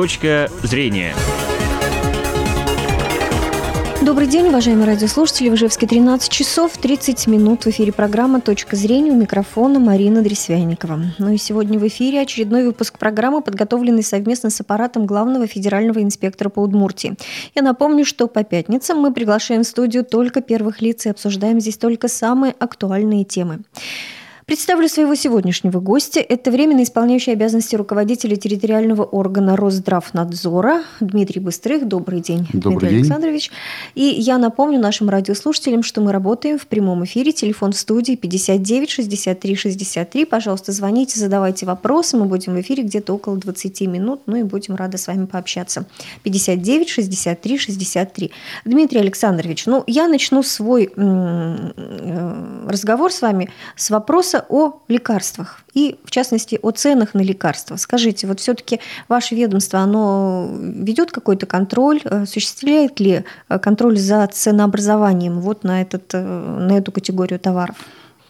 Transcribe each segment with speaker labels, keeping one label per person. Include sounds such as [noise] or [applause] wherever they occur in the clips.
Speaker 1: Точка зрения.
Speaker 2: Добрый день, уважаемые радиослушатели. В Ижевске 13 часов 30 минут. В эфире программа «Точка зрения» у микрофона Марина Дресвяникова. Ну и сегодня в эфире очередной выпуск программы, подготовленный совместно с аппаратом главного федерального инспектора по Удмуртии. Я напомню, что по пятницам мы приглашаем в студию только первых лиц и обсуждаем здесь только самые актуальные темы. Представлю своего сегодняшнего гостя. Это временно исполняющий обязанности руководителя территориального органа Росздравнадзора Дмитрий Быстрых. Добрый день,
Speaker 3: Добрый
Speaker 2: Дмитрий
Speaker 3: день.
Speaker 2: Александрович. И я напомню нашим радиослушателям, что мы работаем в прямом эфире. Телефон в студии 59 63 63. Пожалуйста, звоните, задавайте вопросы. Мы будем в эфире где-то около 20 минут. Ну и будем рады с вами пообщаться. 59 63 63. Дмитрий Александрович, ну я начну свой э, разговор с вами с вопроса о лекарствах и, в частности, о ценах на лекарства. Скажите, вот все-таки ваше ведомство, оно ведет какой-то контроль, э, осуществляет ли э, контроль за ценообразованием вот на, этот, э, на эту категорию товаров?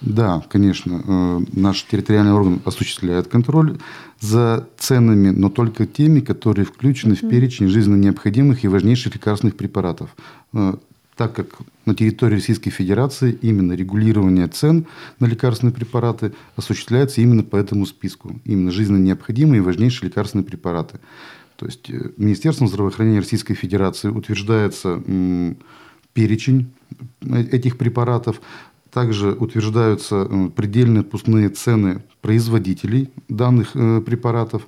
Speaker 3: Да, конечно. Наш территориальный орган осуществляет контроль за ценами, но только теми, которые включены в перечень жизненно необходимых и важнейших лекарственных препаратов. Так как на территории Российской Федерации именно регулирование цен на лекарственные препараты осуществляется именно по этому списку. Именно жизненно необходимые и важнейшие лекарственные препараты. То есть э, Министерством здравоохранения Российской Федерации утверждается перечень э, этих препаратов. Также утверждаются э, предельные отпускные цены производителей данных препаратов.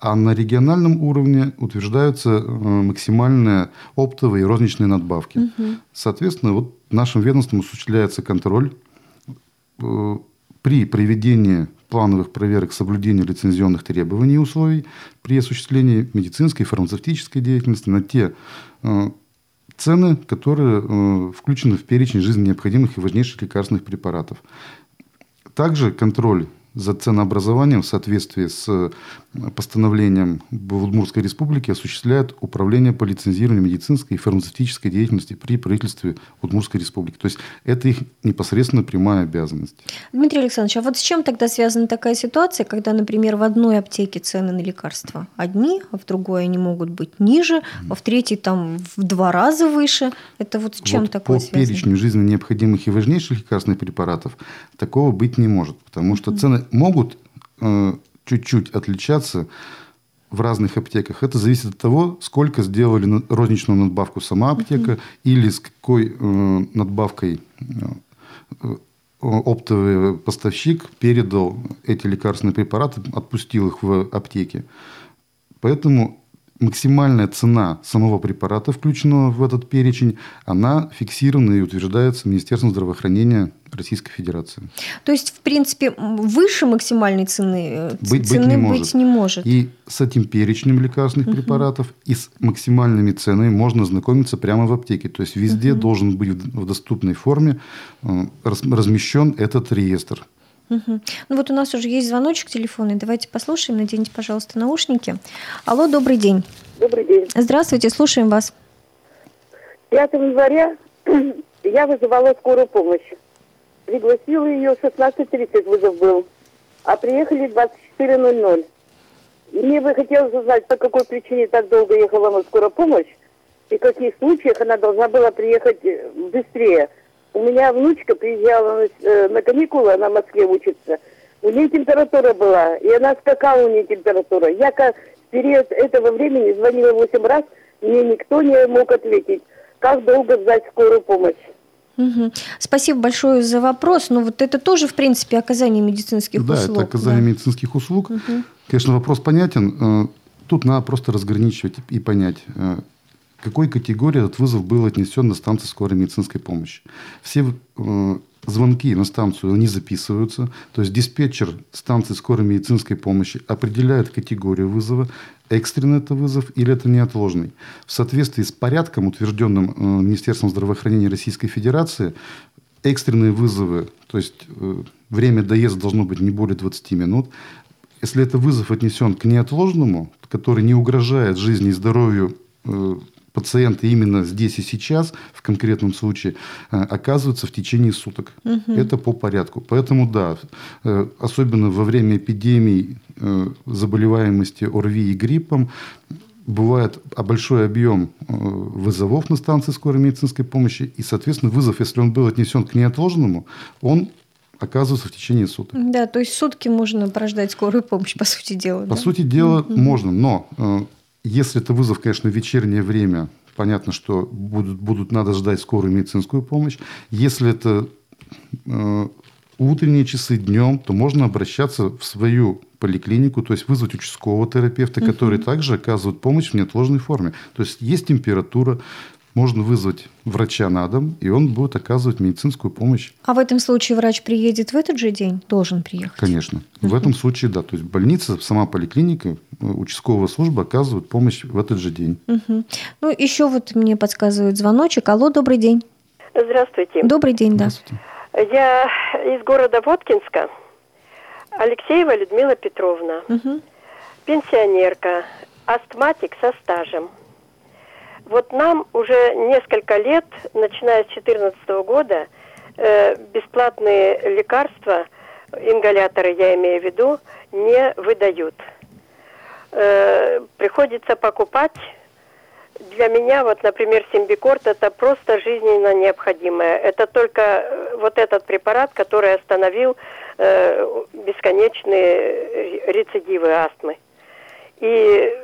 Speaker 3: А на региональном уровне утверждаются э, максимальные оптовые и розничные надбавки. Соответственно, вот нашим ведомством осуществляется контроль э, при проведении плановых проверок соблюдения лицензионных требований и условий при осуществлении медицинской и фармацевтической деятельности на те э, цены, которые э, включены в перечень жизненно необходимых и важнейших лекарственных препаратов. Также контроль за ценообразованием в соответствии с постановлением в Удмуртской республике осуществляет Управление по лицензированию медицинской и фармацевтической деятельности при правительстве Удмуртской республики. То есть это их непосредственно прямая обязанность.
Speaker 2: Дмитрий Александрович, а вот с чем тогда связана такая ситуация, когда, например, в одной аптеке цены на лекарства одни, а в другой они могут быть ниже, а в третьей там в два раза выше? Это вот с чем
Speaker 3: Вот
Speaker 2: такое
Speaker 3: по
Speaker 2: связано?
Speaker 3: перечню жизненно необходимых и важнейших лекарственных препаратов такого быть не может, потому что цены могут э, чуть-чуть отличаться в разных аптеках. Это зависит от того, сколько сделали розничную надбавку сама аптека или с какой э, надбавкой э, оптовый поставщик передал эти лекарственные препараты, отпустил их в аптеке. Поэтому максимальная цена самого препарата, включенного в этот перечень, она фиксирована и утверждается Министерством здравоохранения Российской Федерации.
Speaker 2: То есть, в принципе, выше максимальной цены э,
Speaker 3: Быть, быть
Speaker 2: цены
Speaker 3: не
Speaker 2: быть
Speaker 3: может.
Speaker 2: не может.
Speaker 3: И с этим перечнем лекарственных препаратов и с максимальными ценами можно знакомиться прямо в аптеке. То есть везде должен быть в доступной форме э, раз- размещен этот реестр.
Speaker 2: Мгм. Ну вот у нас уже есть звоночек телефонный. Давайте послушаем. Наденьте, пожалуйста, наушники. Алло, добрый день.
Speaker 4: Добрый день.
Speaker 2: Здравствуйте, слушаем вас.
Speaker 4: 5 января [clears throat] я вызывала скорую помощь. Пригласила ее в 16.30 вызов был. А приехали в 24.00. Мне бы хотелось узнать, по какой причине так долго ехала на скорая помощь и в каких случаях она должна была приехать э, быстрее. У меня внучка приезжала на, э, на каникулы, она в Москве учится. У нее температура была, и она скакала, у нее температура. Я как в период этого времени звонила 8 раз, мне никто не мог ответить, как долго ждать скорую помощь.
Speaker 2: Мгм. Спасибо большое за вопрос. Ну вот это тоже, в принципе, оказание медицинских
Speaker 3: да,
Speaker 2: услуг.
Speaker 3: это оказание
Speaker 2: да.
Speaker 3: медицинских услуг. Конечно, вопрос понятен. Э, Тут надо просто разграничивать и понять, э, какой категории этот вызов был отнесен на станции скорой медицинской помощи. Все э, звонки на станцию, они записываются. То есть диспетчер станции скорой медицинской помощи определяет категорию вызова, экстренный это вызов или это неотложный. В соответствии с порядком, утвержденным э, Министерством здравоохранения Российской Федерации, экстренные вызовы, то есть э, время доезда должно быть не более 20 минут. Если это вызов отнесен к неотложному, который не угрожает жизни и здоровью э, пациента именно здесь и сейчас, в конкретном случае, э, оказывается в течение суток. Это по порядку. Поэтому, да, э, особенно во время эпидемий э, заболеваемости ОРВИ и гриппом, бывает большой объем вызовов на станции скорой медицинской помощи, и, соответственно, вызов, если он был отнесен к неотложному, он оказывается в течение суток.
Speaker 2: Да, то есть сутки можно прождать скорую помощь, по сути дела.
Speaker 3: По да? сути дела, mm-hmm. можно, но если это вызов, конечно, в вечернее время, понятно, что будут, будут надо ждать скорую медицинскую помощь. Если это э, утренние часы днем, то можно обращаться в свою поликлинику, то есть вызвать участкового терапевта, угу. который также оказывает помощь в неотложной форме. То есть есть температура, можно вызвать врача на дом, и он будет оказывать медицинскую помощь.
Speaker 2: А в этом случае врач приедет в этот же день? Должен приехать?
Speaker 3: Конечно. В этом случае, да. То есть больница, сама поликлиника, э, участковая служба оказывает помощь в этот же день.
Speaker 2: Uh-huh. Ну, еще вот мне подсказывает звоночек. Алло, добрый день.
Speaker 1: Здравствуйте.
Speaker 2: Добрый день, да.
Speaker 1: Здравствуйте. Я из города Воткинска. Алексеева Людмила Петровна. Uh-huh. Пенсионерка, астматик со стажем. Вот нам уже несколько лет, начиная с 2014 года, э, бесплатные лекарства, ингаляторы я имею в виду, не выдают. Э, приходится покупать. Для меня, вот, например, симбикорт это просто жизненно необходимое. Это только э, вот этот препарат, который остановил э, бесконечные рецидивы астмы. И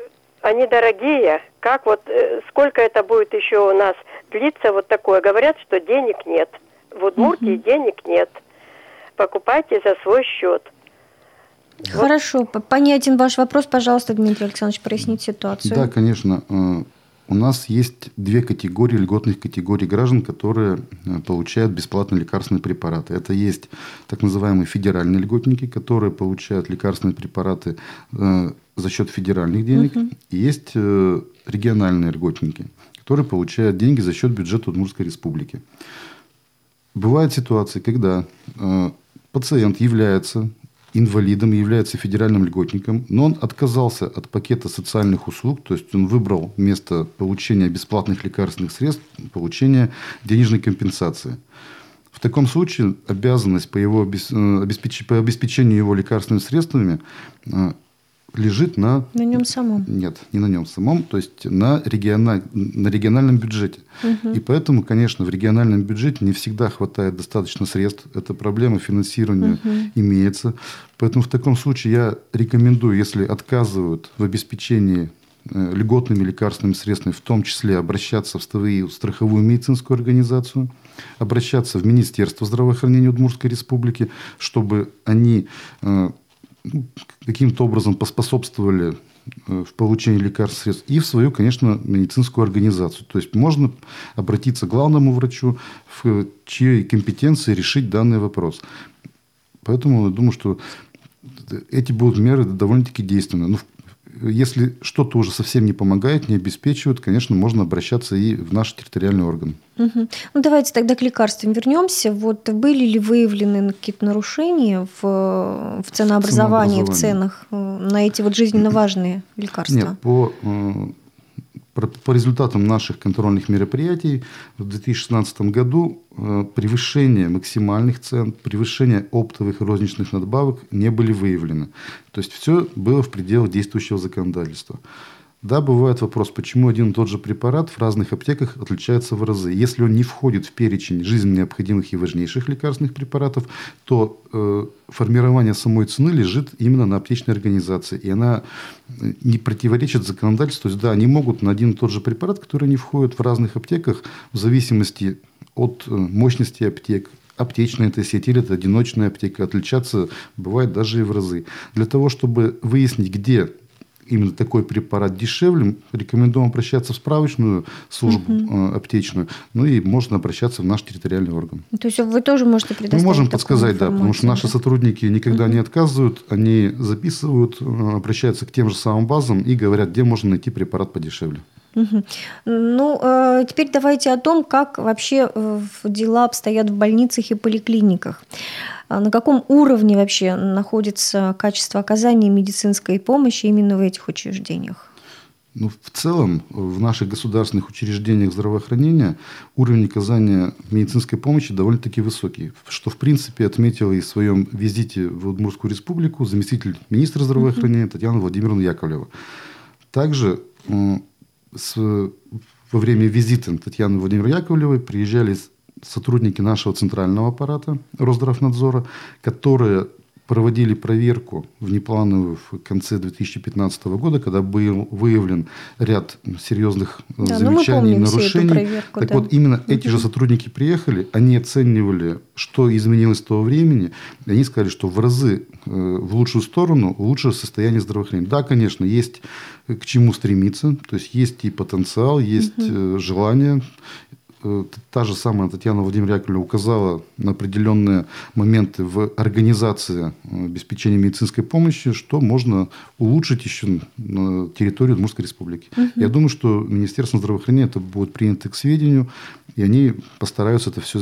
Speaker 1: они дорогие. Как вот, э, сколько это будет еще у нас длиться вот такое? Говорят, что денег нет. В Удмуртии угу. денег нет. Покупайте за свой счет.
Speaker 2: Хорошо, понятен ваш вопрос. Пожалуйста, Дмитрий Александрович, проясните ситуацию.
Speaker 3: Да, конечно. Э, у нас есть две категории, льготных категорий граждан, которые э, получают бесплатные лекарственные препараты. Это есть так называемые федеральные льготники, которые получают лекарственные препараты за счет федеральных денег. Угу. И есть э, региональные льготники, которые получают деньги за счет бюджета Удмуртской республики. Бывают ситуации, когда э, пациент является инвалидом, является федеральным льготником, но он отказался от пакета социальных услуг, то есть он выбрал вместо получения бесплатных лекарственных средств получение денежной компенсации. В таком случае обязанность по, его, э, по обеспечению его лекарственными средствами лежит на...
Speaker 2: На нем самом?
Speaker 3: Нет, не на нем самом, то есть на, региональ... на региональном бюджете. Угу. И поэтому, конечно, в региональном бюджете не всегда хватает достаточно средств. Эта проблема финансирования угу. имеется. Поэтому в таком случае я рекомендую, если отказывают в обеспечении э, льготными лекарственными средствами, в том числе обращаться в страховую медицинскую организацию, обращаться в Министерство здравоохранения Удмуртской республики, чтобы они э, каким-то образом поспособствовали э, в получении лекарств средств и в свою, конечно, медицинскую организацию. То есть можно обратиться к главному врачу, в чьей компетенции решить данный вопрос. Поэтому я думаю, что эти будут меры довольно-таки действенны. Ну, если что-то уже совсем не помогает, не обеспечивает, конечно, можно обращаться и в наш территориальный орган.
Speaker 2: Угу. Ну, давайте тогда к лекарствам вернемся. Вот были ли выявлены какие-то нарушения в, в ценообразовании, в ценах э, на эти вот жизненно [clears throat] важные лекарства?
Speaker 3: Нет, по э, по результатам наших контрольных мероприятий в 2016 году э, превышение максимальных цен, превышение оптовых и розничных надбавок не были выявлены. То есть все было в пределах действующего законодательства. Да, бывает вопрос, почему один и тот же препарат в разных аптеках отличается в разы. Если он не входит в перечень жизненно необходимых и важнейших лекарственных препаратов, то э, формирование самой цены лежит именно на аптечной организации. И она э, не противоречит законодательству. То есть, да, они могут на один и тот же препарат, который не входит в разных аптеках, в зависимости от э, мощности аптек, аптечная это сеть или это одиночная аптека, отличаться бывает даже и в разы. Для того, чтобы выяснить, где именно такой препарат дешевле, рекомендуем обращаться в справочную службу угу. аптечную, ну и можно обращаться в наш территориальный орган.
Speaker 2: То есть вы тоже можете предоставить
Speaker 3: Мы можем подсказать, да, потому что наши сотрудники никогда угу. не отказывают, они записывают, э, обращаются к тем же самым базам и говорят, где можно найти препарат подешевле.
Speaker 2: Угу. Ну, э, теперь давайте о том, как вообще дела обстоят в больницах и поликлиниках. А на каком уровне вообще находится качество оказания медицинской помощи именно в этих учреждениях?
Speaker 3: Ну, в целом, в наших государственных учреждениях здравоохранения уровень оказания медицинской помощи довольно-таки высокий, что, в принципе, отметила и в своем визите в Удмуртскую республику заместитель министра здравоохранения Татьяна Владимировна Яковлева. Также с, во время визита Татьяны Владимировны Яковлевой приезжали сотрудники нашего центрального аппарата Росздравнадзора, которые проводили проверку внеплановую в конце 2015 года, когда был выявлен ряд серьезных э, да, ну, замечаний и нарушений. Проверку, так да. вот, именно угу. эти же сотрудники приехали, они оценивали, что изменилось с того времени, и они сказали, что в разы э, в лучшую сторону лучше состояние здравоохранения. Да, конечно, есть к чему стремиться, то есть есть и потенциал, есть угу. желание та же самая Татьяна Владимировна Яковлевна указала на определенные моменты в организации э, обеспечения медицинской помощи, что можно улучшить еще на территории Удмуртской республики. Угу. Я думаю, что Министерство здравоохранения это будет принято к сведению, и они постараются это все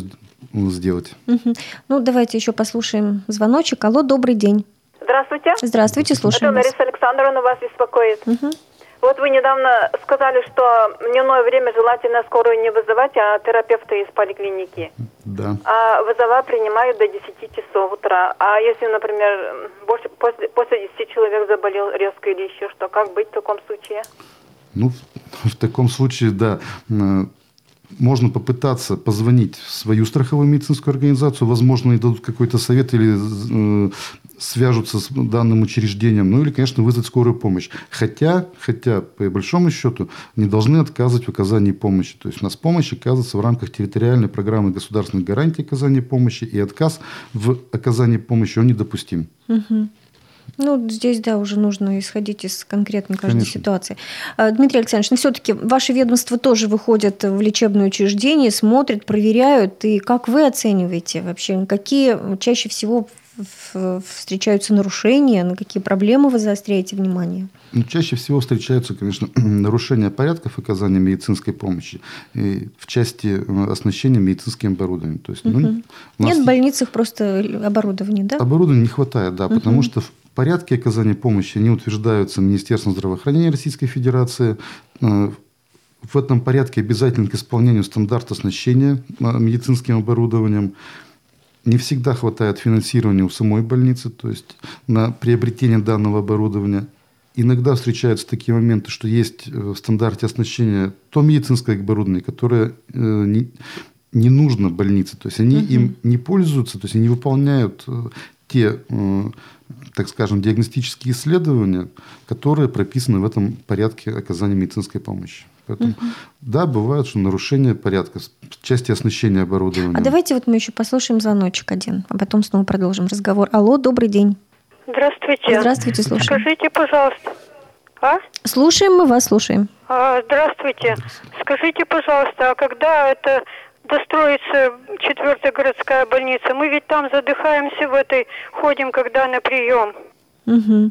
Speaker 3: сделать.
Speaker 2: Угу. Ну, давайте еще послушаем звоночек. Алло, добрый день.
Speaker 5: Здравствуйте.
Speaker 2: Здравствуйте, слушаем
Speaker 5: Это Лариса вас. Александровна вас беспокоит. Угу. Вот вы недавно сказали, что в дневное время желательно скорую не вызывать, а терапевта из поликлиники.
Speaker 3: Да.
Speaker 5: А вызова принимают до 10 часов утра. А если, например, больше, после, после 10 человек заболел резко или еще что, как быть в таком случае?
Speaker 3: Ну, в таком случае, да, можно попытаться позвонить в свою страховую медицинскую организацию, возможно, и дадут какой-то совет или э, свяжутся с данным учреждением, ну или, конечно, вызвать скорую помощь. Хотя, хотя, по большому счету, не должны отказывать в оказании помощи. То есть у нас помощь оказывается в рамках территориальной программы государственных гарантий оказания помощи, и отказ в оказании помощи, он недопустим.
Speaker 2: Угу. Ну, здесь, да, уже нужно исходить из конкретной каждой Конечно. ситуации. А, Дмитрий Александрович, но все-таки ваше ведомство тоже выходит в лечебное учреждение, смотрят, проверяют. И как вы оцениваете вообще, какие чаще всего встречаются нарушения, на какие проблемы вы заостряете внимание?
Speaker 3: Ну, чаще всего встречаются, конечно, [clears throat] нарушения порядков оказания медицинской помощи и в части э, оснащения медицинским оборудованием. То есть, угу. ну,
Speaker 2: Нет в больницах просто оборудования, да?
Speaker 3: Оборудования не хватает, да, угу. потому что в порядке оказания помощи они утверждаются Министерством здравоохранения Российской Федерации. Э, в этом порядке обязательно к исполнению стандарта оснащения э, медицинским оборудованием не всегда хватает финансирования у самой больницы, то есть на приобретение данного оборудования. Иногда встречаются такие моменты, что есть э, в стандарте оснащения то медицинское оборудование, которое не, не нужно больнице, то есть они угу. им не пользуются, то есть они выполняют те, так скажем, диагностические исследования, которые прописаны в этом порядке оказания медицинской помощи. Поэтому, угу. да, бывает, что нарушение порядка в части оснащения оборудования.
Speaker 2: А давайте вот мы еще послушаем звоночек один, а потом снова продолжим разговор. Алло, добрый день.
Speaker 6: Здравствуйте.
Speaker 2: Здравствуйте, слушаем.
Speaker 6: Скажите, пожалуйста.
Speaker 2: А? Слушаем мы вас, слушаем.
Speaker 6: А, здравствуйте. здравствуйте. Скажите, пожалуйста, а когда это достроится четвертая городская больница? Мы ведь там задыхаемся в этой, ходим когда на прием.
Speaker 2: Угу.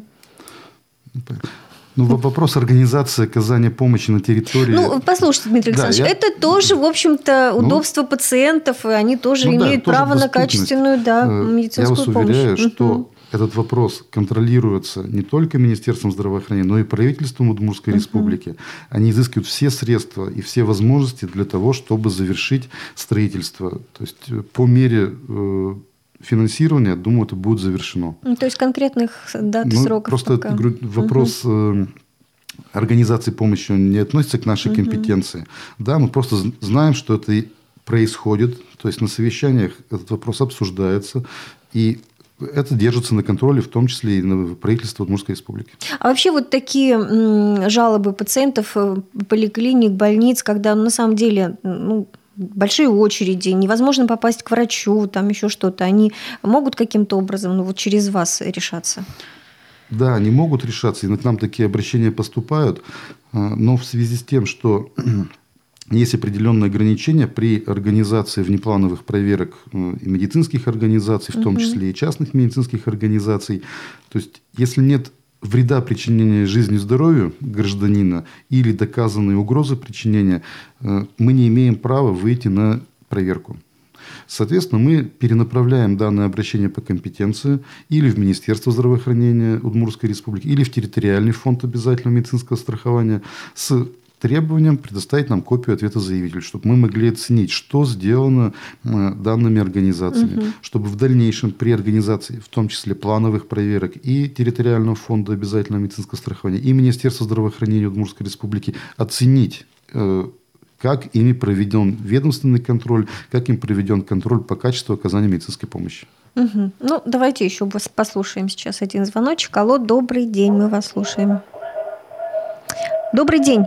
Speaker 3: Ну, вопрос организации оказания помощи на территории.
Speaker 2: Ну, послушайте, Дмитрий Александрович, да, я... это тоже, в общем-то, ну, удобство ну, пациентов, и они тоже ну, имеют да, право на качественную да, медицинскую
Speaker 3: помощь. Я вас уверяю, помощь. что угу. Этот вопрос контролируется не только Министерством здравоохранения, но и правительством Удмуртской угу. республики. Они изыскивают все средства и все возможности для того, чтобы завершить строительство. То есть э, по мере э, финансирования, думаю, это будет завершено.
Speaker 2: Ну, то есть конкретных дат, ну, сроков
Speaker 3: Просто пока. вопрос угу. организации помощи не относится к нашей угу. компетенции. Да, мы просто знаем, что это происходит, то есть на совещаниях этот вопрос обсуждается, и это держится на контроле, в том числе и на правительстве Удмуртской республики.
Speaker 2: А вообще вот такие жалобы пациентов, э, поликлиник, больниц, когда на самом деле ну, большие очереди, невозможно попасть к врачу, там еще что-то, они могут каким-то образом, ну вот через вас решаться?
Speaker 3: Да, они могут решаться, и к нам такие обращения поступают, а, но в связи с тем, что есть определенные ограничения при организации внеплановых проверок э, и медицинских организаций, в том числе и частных медицинских организаций. То есть, если нет вреда причинения жизни и здоровью гражданина или доказанной угрозы причинения, э, мы не имеем права выйти на проверку. Соответственно, мы перенаправляем данное обращение по компетенции или в Министерство здравоохранения Удмуртской республики, или в территориальный фонд обязательного медицинского страхования с требованием предоставить нам копию ответа заявителя, чтобы мы могли оценить, что сделано данными организациями, угу. чтобы в дальнейшем при организации, в том числе плановых проверок и территориального фонда обязательного медицинского страхования, и Министерства здравоохранения Удмуртской Республики оценить э, как ими проведен ведомственный контроль, как им проведен контроль по качеству оказания медицинской помощи.
Speaker 2: Угу. Ну, давайте еще послушаем сейчас один звоночек. Алло, добрый день, мы вас слушаем. Добрый день.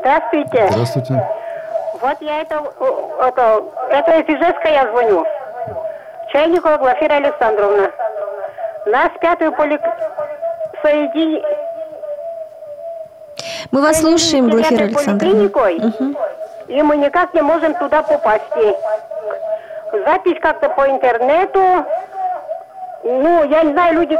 Speaker 7: Здравствуйте.
Speaker 3: Здравствуйте.
Speaker 7: Вот я это, это, это из Ижевска я звоню. Чайникова Глафира Александровна. Нас пятую полик... соедини...
Speaker 2: Мы вас слушаем, Глафира Александровна.
Speaker 7: Угу. И мы никак не можем туда попасть. Запись как-то по интернету. Ну, я не знаю, люди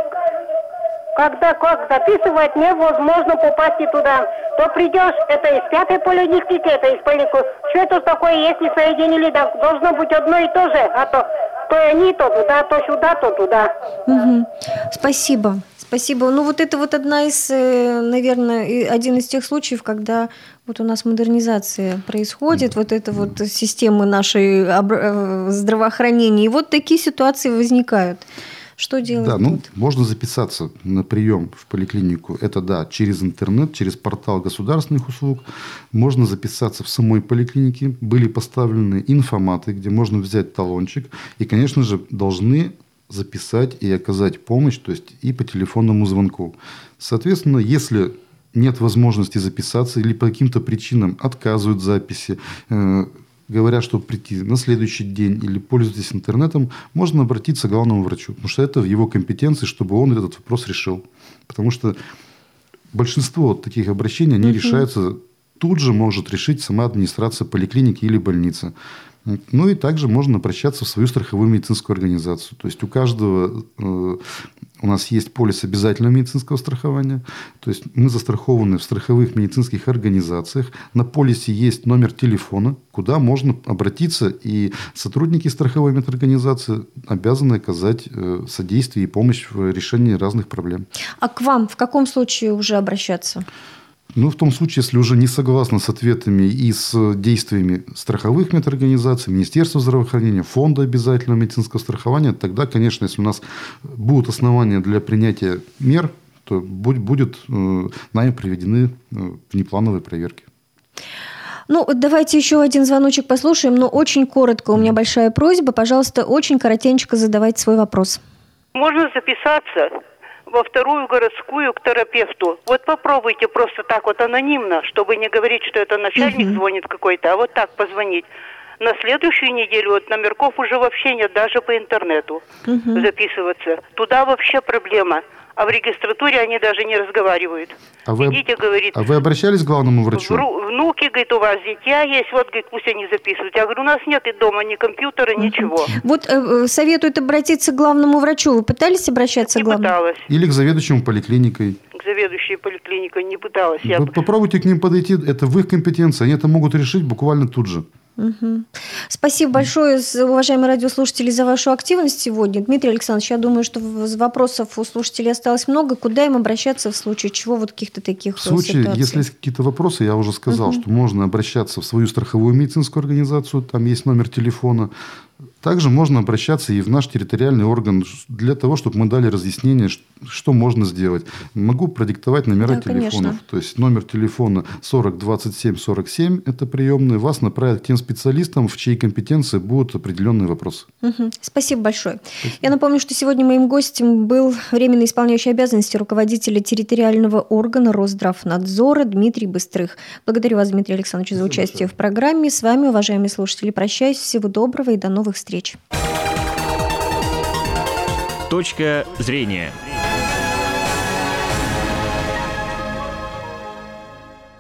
Speaker 7: когда как записывать, невозможно попасть туда. То придешь, это из пятой поликлиники, это из поликлиники. Что это такое, если соединили, да, должно быть одно и то же, а то то они то туда, то сюда, то туда.
Speaker 2: Угу. Спасибо. Спасибо. Ну, вот это вот одна из, э, наверное, один из тех случаев, когда вот у нас модернизация происходит, вот это вот системы нашей э, здравоохранения, и вот такие ситуации возникают. Что делать?
Speaker 3: Да, ну, можно записаться на прием в поликлинику. Это, да, через интернет, через портал государственных услуг. Можно записаться в самой поликлинике. Были поставлены информаты, где можно взять талончик. И, конечно же, должны записать и оказать помощь, то есть и по телефонному звонку. Соответственно, если нет возможности записаться или по каким-то причинам отказывают записи, э, говорят, что прийти на следующий день или пользуйтесь интернетом, можно обратиться к главному врачу, потому что это в его компетенции, чтобы он этот вопрос решил. Потому что большинство таких обращений, они угу. решаются тут же может решить сама администрация поликлиники или больницы. Ну и также можно обращаться в свою страховую медицинскую организацию. То есть у каждого э, у нас есть полис обязательного медицинского страхования. То есть мы застрахованы в страховых медицинских организациях. На полисе есть номер телефона, куда можно обратиться, и сотрудники страховой медорганизации обязаны оказать э, содействие и помощь в решении разных проблем.
Speaker 2: А к вам в каком случае уже обращаться?
Speaker 3: Ну, в том случае, если уже не согласны с ответами и с действиями страховых медорганизаций, Министерства здравоохранения, Фонда обязательного медицинского страхования, тогда, конечно, если у нас будут основания для принятия мер, то будет э, нами приведены э, внеплановые проверки.
Speaker 2: Ну, давайте еще один звоночек послушаем, но очень коротко. У меня большая просьба. Пожалуйста, очень коротенько задавайте свой вопрос.
Speaker 8: Можно записаться во вторую городскую к терапевту. Вот попробуйте просто так вот анонимно, чтобы не говорить, что это начальник угу. звонит какой-то, а вот так позвонить. На следующую неделю вот номерков уже вообще нет, даже по интернету угу. записываться. Туда вообще проблема а в регистратуре они даже не разговаривают.
Speaker 3: А вы, Идите, говорит. А вы обращались к главному врачу?
Speaker 8: Внуки, говорит, у вас дитя есть, вот, говорит, пусть они записывают. Я говорю, у нас нет и дома ни компьютера, ничего.
Speaker 2: Вот э, советуют обратиться к главному врачу. Вы пытались обращаться
Speaker 8: не
Speaker 2: к главному?
Speaker 8: пыталась.
Speaker 3: Или к заведующему поликлиникой?
Speaker 8: К заведующей поликлиникой не пыталась.
Speaker 3: Вы Я... попробуйте к ним подойти, это в их компетенции, они это могут решить буквально тут же.
Speaker 2: Угу. Спасибо большое, уважаемые радиослушатели, за вашу активность сегодня. Дмитрий Александрович, я думаю, что вопросов у слушателей осталось много. Куда им обращаться в случае чего вот каких-то таких
Speaker 3: В случае, ситуаций? если есть какие-то вопросы, я уже сказал, угу. что можно обращаться в свою страховую медицинскую организацию, там есть номер телефона. Также можно обращаться и в наш территориальный орган для того, чтобы мы дали разъяснение, что можно сделать. Могу продиктовать номера да, телефонов. Конечно. То есть номер телефона 40 27 47 – это приемный. Вас направят к тем специалистам, в чьей компетенции будут определенные вопросы.
Speaker 2: Угу. Спасибо большое. Спасибо. Я напомню, что сегодня моим гостем был временно исполняющий обязанности руководителя территориального органа Росздравнадзора Дмитрий Быстрых. Благодарю вас, Дмитрий Александрович, за участие большое. в программе. С вами, уважаемые слушатели, прощаюсь. Всего доброго и до новых встреч.
Speaker 9: Точка зрения.